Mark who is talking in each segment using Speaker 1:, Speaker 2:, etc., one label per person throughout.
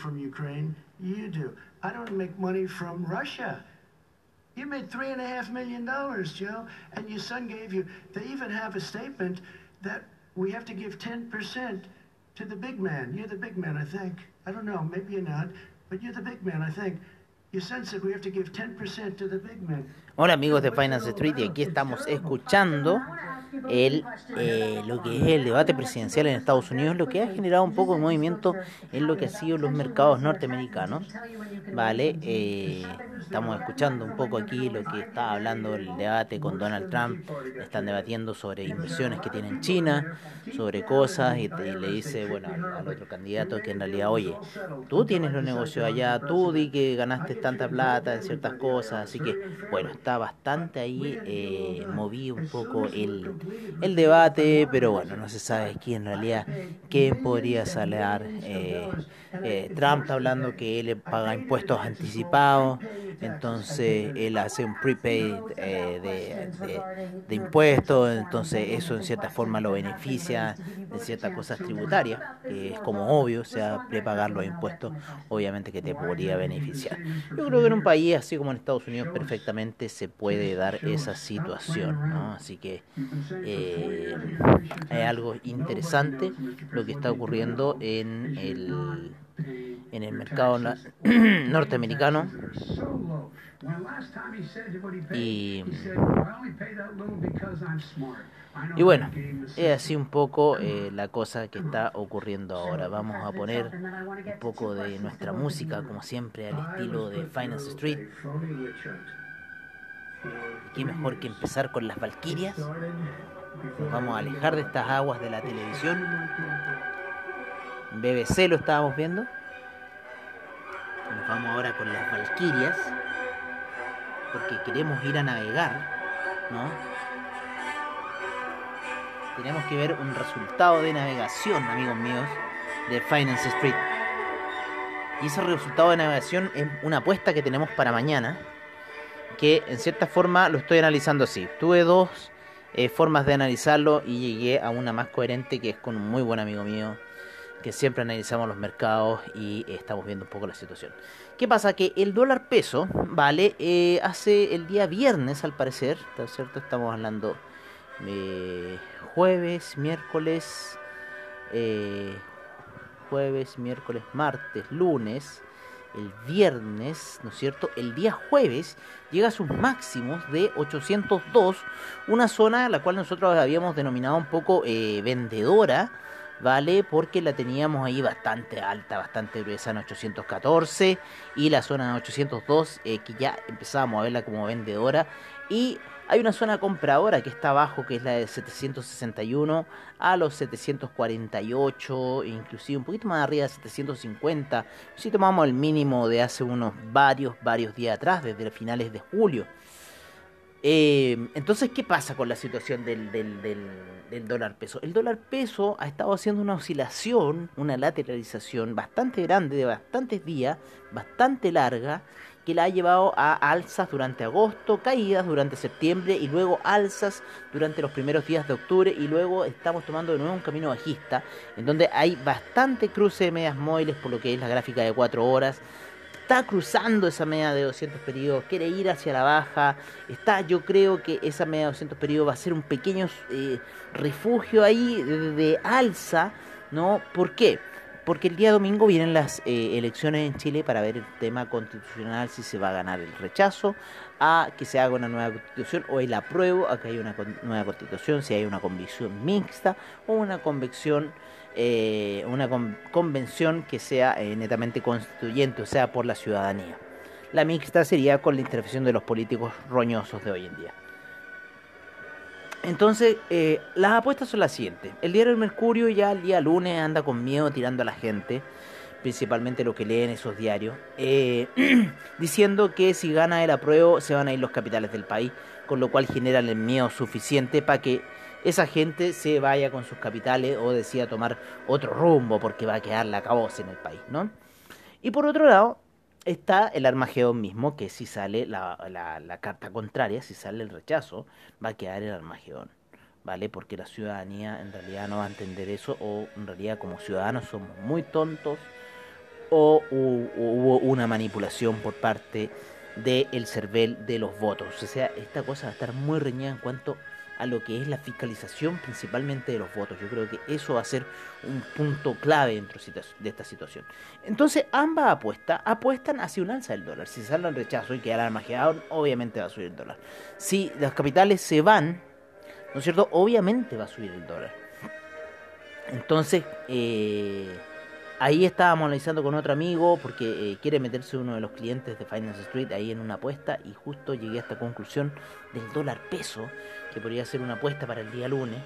Speaker 1: From Ukraine. You do. I don't make money from Russia. You made three and a half million dollars, Joe, and your son gave you. They even have a statement that we have to give 10% to the big man. You're the big man, I think. I don't know, maybe you're not, but you're the big man, I think. Your son said we have to give 10% to the big man.
Speaker 2: Hola amigos de Finance Street y aquí estamos escuchando el, eh, lo que es el debate presidencial en Estados Unidos, lo que ha generado un poco de movimiento en lo que ha sido los mercados norteamericanos. Vale, eh, estamos escuchando un poco aquí lo que está hablando el debate con Donald Trump. Están debatiendo sobre inversiones que tiene en China, sobre cosas, y, le dice, bueno, al, al otro candidato que en realidad, oye, tú tienes los negocios allá, tú di que ganaste tanta plata en ciertas cosas, así que, bueno, está bastante ahí eh, movido un poco el, el debate, pero bueno, no se sabe aquí en realidad quién podría salir. Eh, eh, Trump está hablando que él paga impuestos anticipados, entonces él hace un prepaid eh, de, de- de impuestos, entonces eso en cierta forma lo beneficia en ciertas cosas tributarias, que es como obvio, o sea, prepagar los impuestos, obviamente que te podría beneficiar. Yo creo que en un país así como en Estados Unidos perfectamente se puede dar esa situación, ¿no? Así que eh, es algo interesante lo que está ocurriendo en el, en el mercado norteamericano y, y bueno, es así un poco eh, la cosa que está ocurriendo ahora. Vamos a poner un poco de nuestra música, como siempre, al estilo de Finance Street. Qué mejor que empezar con las Valquirias. Nos vamos a alejar de estas aguas de la televisión. BBC lo estábamos viendo. Nos vamos ahora con las Valquirias. Porque queremos ir a navegar, ¿no? Tenemos que ver un resultado de navegación, amigos míos, de Finance Street. Y ese resultado de navegación es una apuesta que tenemos para mañana que en cierta forma lo estoy analizando así. Tuve dos eh, formas de analizarlo y llegué a una más coherente que es con un muy buen amigo mío que siempre analizamos los mercados y estamos viendo un poco la situación. ¿Qué pasa? Que el dólar peso, ¿vale? Eh, hace el día viernes al parecer, ¿está cierto? Estamos hablando jueves, miércoles, eh, jueves, miércoles, martes, lunes, el viernes, ¿no es cierto? El día jueves llega a sus máximos de 802, una zona la cual nosotros habíamos denominado un poco eh, vendedora, ¿vale? Porque la teníamos ahí bastante alta, bastante gruesa en 814 y la zona de 802 eh, que ya empezábamos a verla como vendedora y hay una zona compradora que está abajo, que es la de 761 a los 748, inclusive un poquito más arriba de 750. Si tomamos el mínimo de hace unos varios, varios días atrás, desde finales de julio. Eh, entonces, ¿qué pasa con la situación del, del, dólar peso? El dólar peso ha estado haciendo una oscilación, una lateralización bastante grande, de bastantes días, bastante larga, la ha llevado a alzas durante agosto, caídas durante septiembre y luego alzas durante los primeros días de octubre y luego estamos tomando de nuevo un camino bajista en donde hay bastante cruce de medias móviles por lo que es la gráfica de 4 horas está cruzando esa media de 200 periodos, quiere ir hacia la baja, está, yo creo que esa media de 200 periodos va a ser un pequeño eh, refugio ahí de, de, alza, ¿no? ¿Por qué? Porque el día domingo vienen las eh, elecciones en Chile para ver el tema constitucional, si se va a ganar el rechazo a que se haga una nueva constitución o el apruebo a que haya una nueva constitución, si hay una convicción mixta o una convicción eh, una con convención que sea eh, netamente constituyente, o sea, por la ciudadanía. La mixta sería con la intervención de los políticos roñosos de hoy en día. Entonces, eh, las apuestas son las siguientes. El diario El Mercurio ya el día lunes anda con miedo tirando a la gente, principalmente lo que leen esos diarios, eh, diciendo que si gana el apruebo se van a ir los capitales del país, con lo cual generan el miedo suficiente para que esa gente se vaya con sus capitales o decida tomar otro rumbo porque va a quedar la caboce en el país, ¿no? Y por otro lado, está el Armagedón mismo, que si sale la, la, carta contraria, si sale el rechazo, va a quedar el Armagedón, ¿vale? Porque la ciudadanía en realidad no va a entender eso, o en realidad como ciudadanos somos muy tontos, o hubo una manipulación por parte del CERVEL de los votos. O sea, esta cosa va a estar muy reñida en cuanto a lo que es la fiscalización principalmente de los votos. Yo creo que eso va a ser un punto clave dentro de esta situación. Entonces, ambas apuestas apuestan hacia un alza del dólar. Si sale el rechazo y queda el obviamente va a subir el dólar. Si las capitales se van, ¿no es cierto? Obviamente va a subir el dólar. Entonces, eh, Ahí estábamos analizando con otro amigo porque eh, quiere meterse uno de los clientes de Finance Street ahí en una apuesta y justo llegué a esta conclusión del dólar peso, que podría ser una apuesta para el día lunes.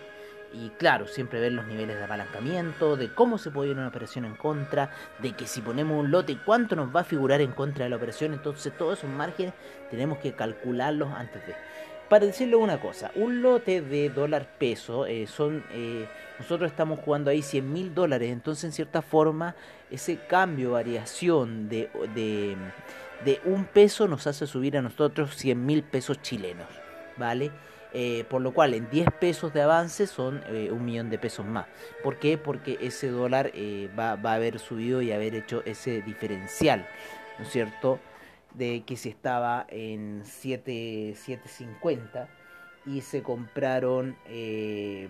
Speaker 2: Y claro, siempre ver los niveles de apalancamiento, de cómo se puede ir una operación en contra, de que si ponemos un lote, cuánto nos va a figurar en contra de la operación. Entonces todos esos márgenes tenemos que calcularlos antes de para decirle una cosa, un lote de dólar peso eh, son, eh, nosotros estamos jugando ahí 100 mil dólares, entonces en cierta forma ese cambio, variación de, de, un peso nos hace subir a nosotros 100 mil pesos chilenos, ¿vale? Eh, por lo cual en 10 pesos de avance son un millón de pesos más. ¿Por qué? Porque ese dólar va, va a haber subido y haber hecho ese diferencial, ¿no es cierto? de que si estaba en 7.50 y se compraron eh,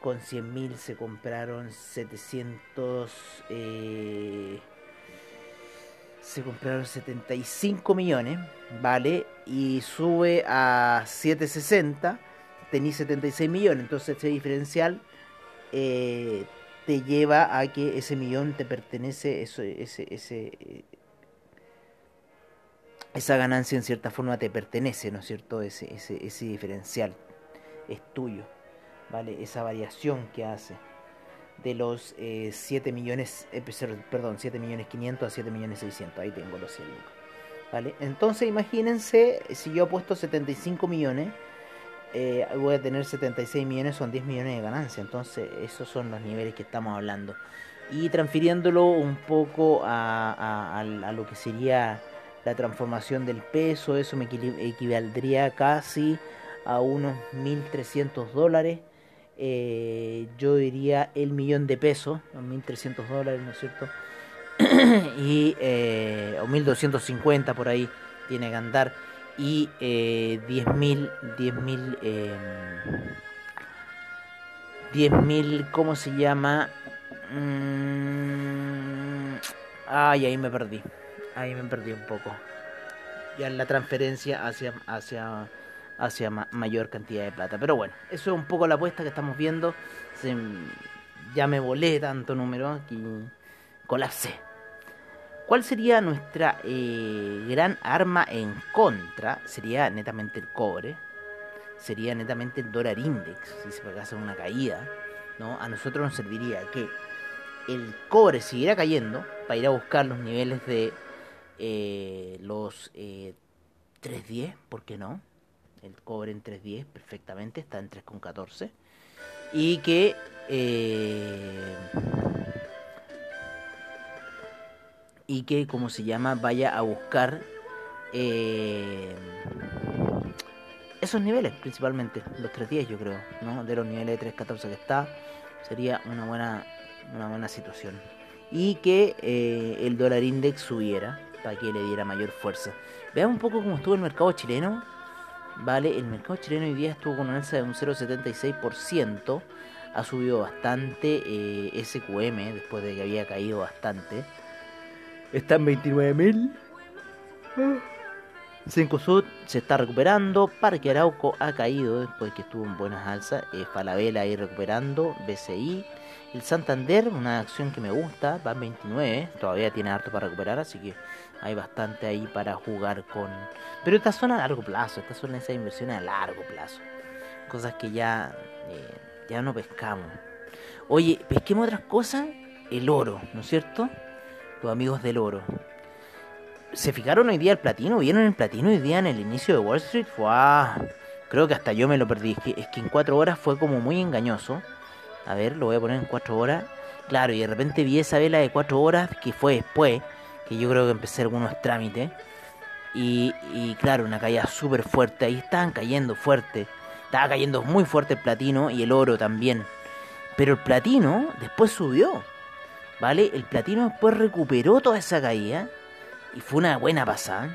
Speaker 2: con 100.000 se compraron 700 eh, se compraron 75 millones vale y sube a 760 tenéis 76 millones entonces ese diferencial eh, te lleva a que ese millón te pertenece ese, ese esa ganancia en cierta forma te pertenece, ¿no es cierto? Ese, ese, ese diferencial es tuyo, ¿vale? Esa variación que hace de los 7 eh, millones, eh, perdón, 7 millones 500 a 7 millones 600, ahí tengo los 100 ¿vale? Entonces imagínense, si yo apuesto 75 millones, eh, voy a tener 76 millones, son 10 millones de ganancia, entonces esos son los niveles que estamos hablando. Y transfiriéndolo un poco a, a lo que sería la transformación del peso, eso me equivaldría casi a unos 1.300 dólares. Eh, yo diría el millón de pesos, 1.300 dólares, ¿no es cierto? y, eh, o 1.250 por ahí tiene que andar. Y eh, 10.000, 10.000, eh, 10.000, ¿cómo se llama? Mm, ay, ahí me perdí ahí me perdí un poco. Ya la transferencia hacia, hacia, hacia mayor cantidad de plata. Pero bueno, eso es un poco la apuesta que estamos viendo. ya me volé tanto número que colapsé. ¿Cuál sería nuestra eh, gran arma en contra? Sería netamente el cobre. Sería netamente el dólar index, si se pegase una caída. ¿no? A nosotros nos serviría que el cobre siguiera cayendo para ir a buscar los niveles de eh, los eh, 3.10, ¿por qué no? El cobre en 3.10 perfectamente, está en 3.14. Y que... Eh, y que, como se llama, vaya a buscar eh, esos niveles principalmente, los 3.10 yo creo, ¿no? De los niveles de 3.14 que está, sería una buena, una buena situación. Y que el dólar index subiera, para que le diera mayor fuerza. Veamos un poco cómo estuvo el mercado chileno. Vale, el mercado chileno hoy día estuvo con una alza de un 0,76%. Ha subido bastante eh, SQM después de que había caído bastante. Está en 29.000. Cinco Sud se está recuperando. Parque Arauco ha caído después que estuvo en buenas alzas. Eh, Falabella ahí recuperando. BCI el Santander, una acción que me gusta, va en 29, todavía tiene harto para recuperar, así que hay bastante ahí para jugar con... Pero esta zona a largo plazo, esta zona esa inversión a largo plazo. cosas que ya, eh, ya no pescamos. Oye, pesquemos otras cosas, el oro, ¿no es cierto? Los amigos del oro. ¿Se fijaron hoy día el platino? ¿Vieron el platino hoy día en el inicio de Wall Street? Fue, creo que hasta yo me lo perdí. Es que, es que en cuatro horas fue como muy engañoso. A ver, lo voy a poner en cuatro horas. Claro, y de repente vi esa vela de cuatro horas que fue después, que yo creo que empecé algunos trámites. Y, y claro, una caída súper fuerte. Ahí estaban cayendo fuerte. Estaba cayendo muy fuerte el platino y el oro también. Pero el platino después subió. ¿Vale? El platino después recuperó toda esa caída. Y fue una buena pasada.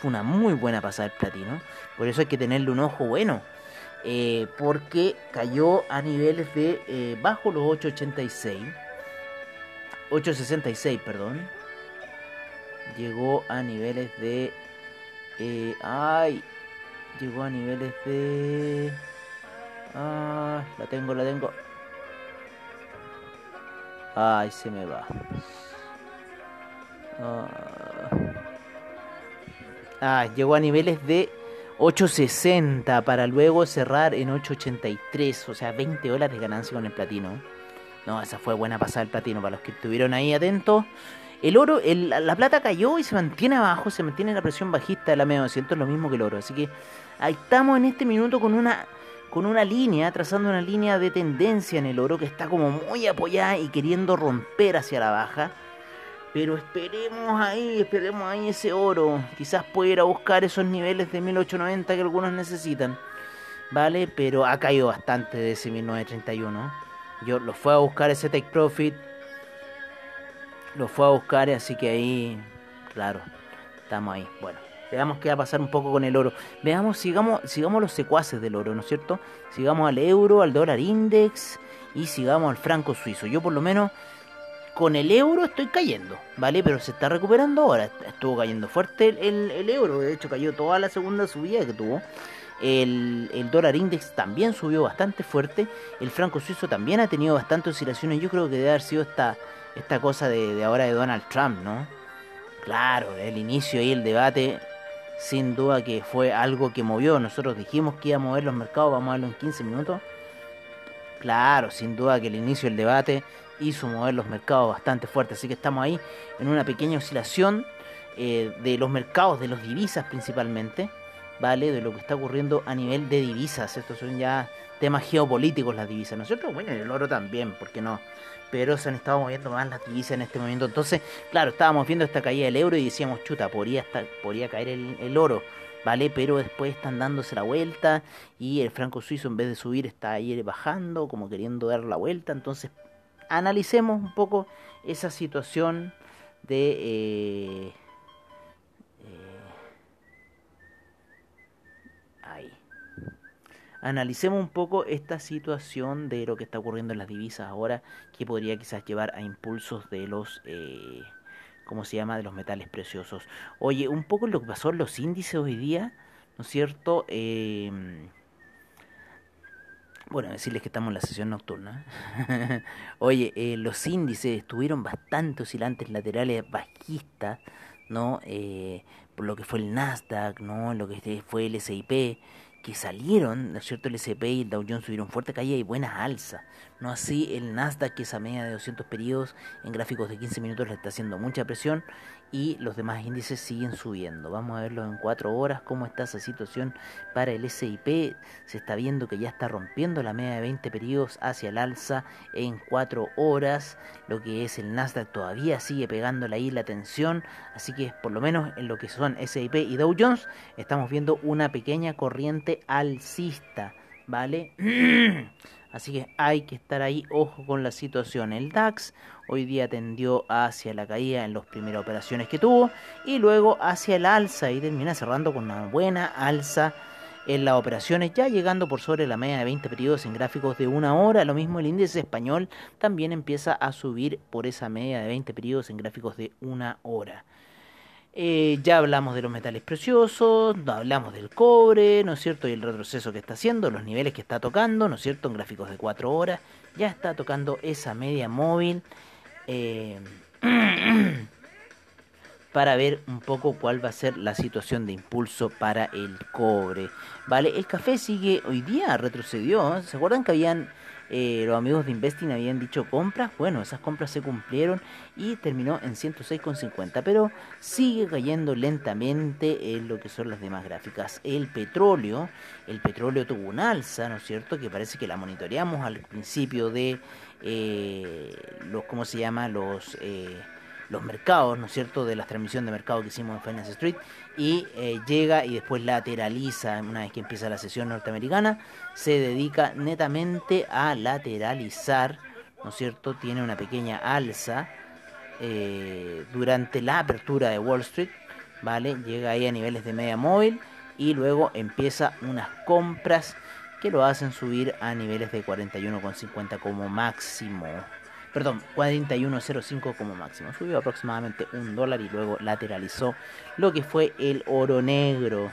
Speaker 2: Fue una muy buena pasada el platino. Por eso hay que tenerle un ojo bueno. Eh, porque cayó a niveles de eh, bajo los 886. 866, perdón. Llegó a niveles de... Eh, ay, llegó a niveles de... Ah, la tengo, la tengo. Ay, se me va. Ah, ah llegó a niveles de 8.60 para luego cerrar en 8.83, o sea, 20 horas de ganancia con el platino. No, esa fue buena pasada el platino para los que estuvieron ahí atentos. El oro, la plata cayó y se mantiene abajo, se mantiene la presión bajista de la media 200, lo mismo que el oro. Así que ahí estamos en este minuto con una, con una línea, trazando una línea de tendencia en el oro que está como muy apoyada y queriendo romper hacia la baja. Pero esperemos ahí, esperemos ahí ese oro. Quizás pueda ir a buscar esos niveles de 1890 que algunos necesitan. ¿Vale? Pero ha caído bastante de ese 1931. Yo lo fue a buscar ese take profit lo fue a buscar, así que ahí, claro, estamos ahí. Bueno, veamos qué va a pasar un poco con el oro. Veamos, sigamos, sigamos los secuaces del oro, ¿no es cierto? Sigamos al euro, al dólar index y sigamos al franco suizo. Yo por lo menos con el euro estoy cayendo, ¿vale? Pero se está recuperando ahora. Estuvo cayendo fuerte el, el, euro, de hecho cayó toda la segunda subida que tuvo. El, dólar index también subió bastante fuerte. El franco suizo también ha tenido bastantes oscilaciones. Yo creo que debe haber sido esta esta cosa de, ahora de Donald Trump, ¿no? Claro, el inicio y el debate, sin duda que fue algo que movió. Nosotros dijimos que iba a mover los mercados, vamos a verlo en 15 minutos. Claro, sin duda que el inicio del debate hizo mover los mercados bastante fuerte. Así que estamos ahí en una pequeña oscilación eh, de los mercados, de los divisas principalmente, ¿vale? De lo que está ocurriendo a nivel de divisas. Estos son ya temas geopolíticos las divisas, ¿no es cierto? Bueno, el oro también, ¿por qué no? pero se han estado moviendo más las divisas en este momento. Entonces, claro, estábamos viendo esta caída del euro y decíamos, chuta, podría, estar, podría caer el, oro, ¿vale? Pero después están dándose la vuelta y el franco suizo en vez de subir está ahí bajando, como queriendo dar la vuelta. Entonces, analicemos un poco esa situación de... Eh, analicemos un poco esta situación de lo que está ocurriendo en las divisas ahora, que podría quizás llevar a impulsos de los, eh, ¿cómo se llama?, de los metales preciosos. Oye, un poco lo que pasó en los índices hoy día, ¿no es cierto? Eh, bueno, decirles que estamos en la sesión nocturna. Oye, eh, los índices estuvieron bastante oscilantes, laterales, bajistas, ¿no? Eh, por lo que fue el Nasdaq, ¿no? Lo que fue el S&P que salieron, ¿no es cierto? El S&P y el Dow Jones tuvieron fuerte caída y buenas alzas. No así el Nasdaq, que esa media de 200 periodos en gráficos de 15 minutos le está haciendo mucha presión y los demás índices siguen subiendo. Vamos a verlo en 4 horas, cómo está esa situación para el SIP. Se está viendo que ya está rompiendo la media de 20 periodos hacia el alza en 4 horas. Lo que es el Nasdaq todavía sigue pegándole ahí la tensión. Así que por lo menos en lo que son SIP y Dow Jones estamos viendo una pequeña corriente alcista. ¿Vale? Así que hay que estar ahí, ojo con la situación. El DAX hoy día tendió hacia la caída en las primeras operaciones que tuvo y luego hacia el alza y termina cerrando con una buena alza en las operaciones, ya llegando por sobre la media de 20 periodos en gráficos de una hora. Lo mismo el índice español también empieza a subir por esa media de 20 periodos en gráficos de una hora. Eh, ya hablamos de los metales preciosos, hablamos del cobre, ¿no es cierto? Y el retroceso que está haciendo, los niveles que está tocando, ¿no es cierto? En gráficos de 4 horas, ya está tocando esa media móvil. Eh, para ver un poco cuál va a ser la situación de impulso para el cobre. Vale, el café sigue hoy día, retrocedió. ¿Se acuerdan que habían eh, los amigos de Investing habían dicho compras? Bueno, esas compras se cumplieron y terminó en 106,50, pero sigue cayendo lentamente en lo que son las demás gráficas. El petróleo, el petróleo tuvo un alza, ¿no es cierto? Que parece que la monitoreamos al principio de eh, los, ¿cómo se llama? Los... Eh, los mercados, ¿no es cierto?, de la transmisión de mercado que hicimos en Finance Street y eh, llega y después lateraliza una vez que empieza la sesión norteamericana, se dedica netamente a lateralizar, ¿no es cierto?, tiene una pequeña alza eh, durante la apertura de Wall Street, ¿vale? Llega ahí a niveles de media móvil y luego empieza unas compras que lo hacen subir a niveles de 41,50 como máximo perdón, 41.05 como máximo. Subió aproximadamente un dólar y luego lateralizó lo que fue el oro negro.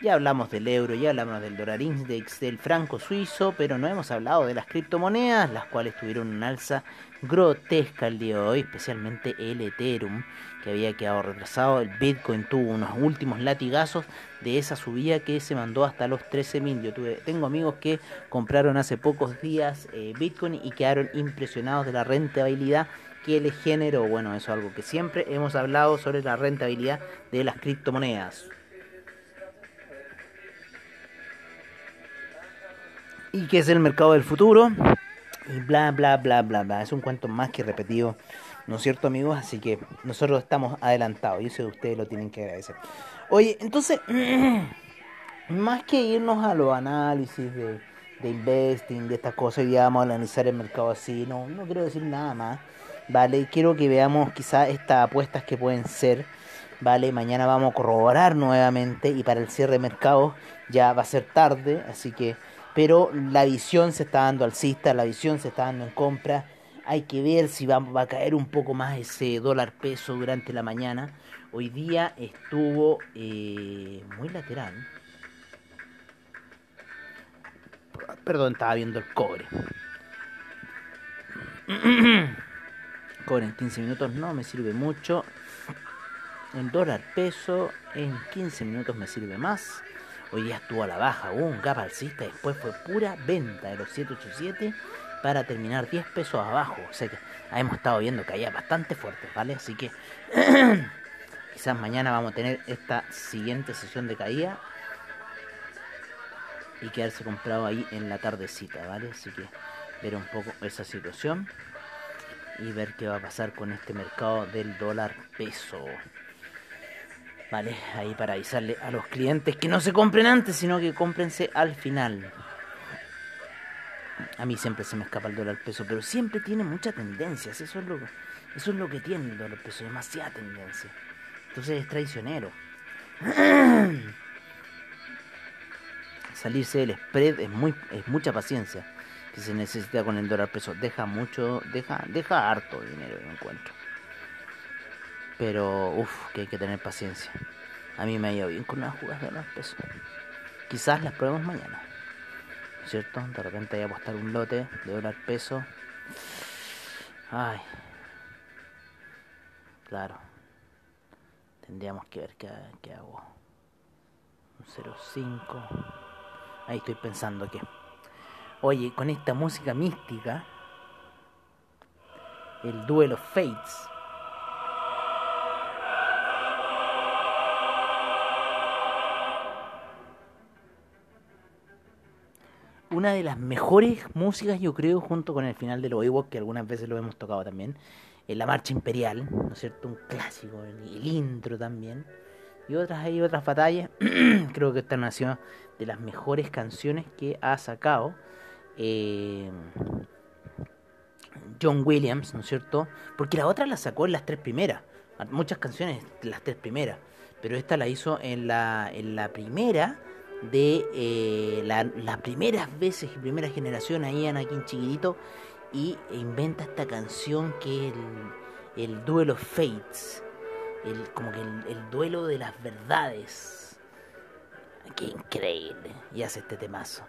Speaker 2: Ya hablamos del euro, ya hablamos del dólar index, del franco suizo, pero no hemos hablado de las criptomonedas, las cuales tuvieron un alza grotesca el día de hoy, especialmente el Ethereum, que había quedado retrasado. El Bitcoin tuvo unos últimos latigazos de esa subida que se mandó hasta los 13.000. Yo tuve, tengo amigos que compraron hace pocos días eh, Bitcoin y quedaron impresionados de la rentabilidad que le generó. Bueno, eso es algo que siempre hemos hablado sobre la rentabilidad de las criptomonedas. ¿Y qué es el mercado del futuro? y bla, bla, bla, bla, bla. Es un cuento más que repetido, ¿no es cierto, amigos? Así que nosotros estamos adelantados y eso ustedes lo tienen que agradecer. Oye, entonces, más que irnos a los análisis de, de investing, de estas cosas, y vamos a analizar el mercado así, no, no quiero decir nada más, ¿vale? Quiero que veamos quizás estas apuestas que pueden ser. ¿vale? Mañana vamos a corroborar nuevamente y para el cierre de mercado ya va a ser tarde, así que pero la visión se está dando alcista, la visión se está dando en compra. Hay que ver si va, a caer un poco más ese dólar peso durante la mañana. Hoy día estuvo eh, muy lateral. Perdón, estaba viendo el cobre. cobre en 15 minutos no me sirve mucho. El dólar peso en 15 minutos me sirve más. Hoy día estuvo a la baja, hubo un gap alcista, después fue pura venta de los 787 para terminar 10 pesos abajo. O sea que hemos estado viendo caídas bastante fuertes, ¿vale? Así que quizás mañana vamos a tener esta siguiente sesión de caída y quedarse comprado ahí en la tardecita, ¿vale? Así que ver un poco esa situación y ver qué va a pasar con este mercado del dólar peso. ¿Vale? Ahí para avisarle a los clientes que no se compren antes, sino que cómprense al final. A mí siempre se me escapa el dólar peso, pero siempre tiene muchas tendencias. Eso es lo eso es lo que tiene el dólar peso, demasiada tendencia. Entonces es traicionero. Salirse del spread es muy es mucha paciencia que se necesita con el dólar peso. Deja mucho, deja deja harto dinero de encuentro. Pero, uff, que hay que tener paciencia. A mí me ha ido bien con las jugadas de los pesos. Quizás las probemos mañana. ¿Cierto? De repente hay que apostar un lote de dólar peso. Ay. Claro. Tendríamos que ver qué, qué hago. Un 0.5. Ahí estoy pensando que. Oye, con esta música mística. El duelo Fates una de las mejores músicas, yo creo, junto con el final de los que algunas veces lo hemos tocado también, en la Marcha Imperial, ¿no es cierto? Un clásico, el, intro también. Y otras hay otras batallas. creo que esta nació de las mejores canciones que ha sacado eh, John Williams, ¿no es cierto? Porque la otra la sacó en las tres primeras. Muchas canciones, las tres primeras. Pero esta la hizo en la, en la primera de eh, las primeras veces y primera generación ahí Anakin chiquitito y inventa esta canción que es el, el duelo Fates, el, como que el, duelo de las verdades. Qué increíble. Y hace este temazo.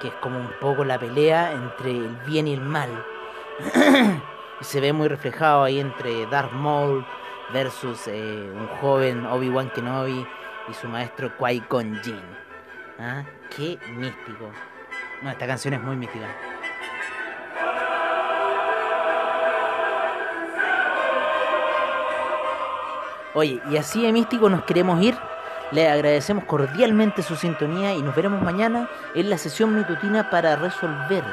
Speaker 2: Que es como un poco la pelea entre el bien y el mal. y se ve muy reflejado ahí entre Darth Maul versus eh, un joven Obi-Wan Kenobi y su maestro Qui-Gon Jinn. ¿Ah? Qué místico. No, esta canción es muy mística. Oye, y así de místico nos queremos ir. Le agradecemos cordialmente su sintonía y nos veremos mañana en la sesión mitutina para resolver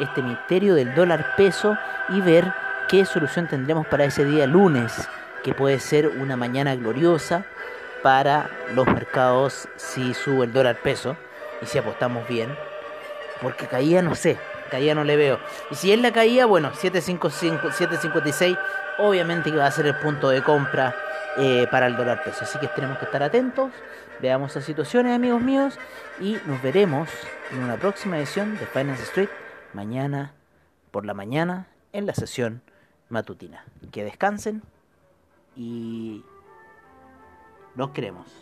Speaker 2: este misterio del dólar peso y ver qué solución tendremos para ese día lunes, que puede ser una mañana gloriosa para los mercados si sube el dólar peso y si apostamos bien. Porque caía, no sé, caía no le veo. Y si es la caía, bueno, 755, 756, obviamente que va a ser el punto de compra eh, para el dólar peso. Así que tenemos que estar atentos, veamos las situaciones, amigos míos, y nos veremos en una próxima edición de Finance Street mañana por la mañana en la sesión matutina. Que descansen y los queremos.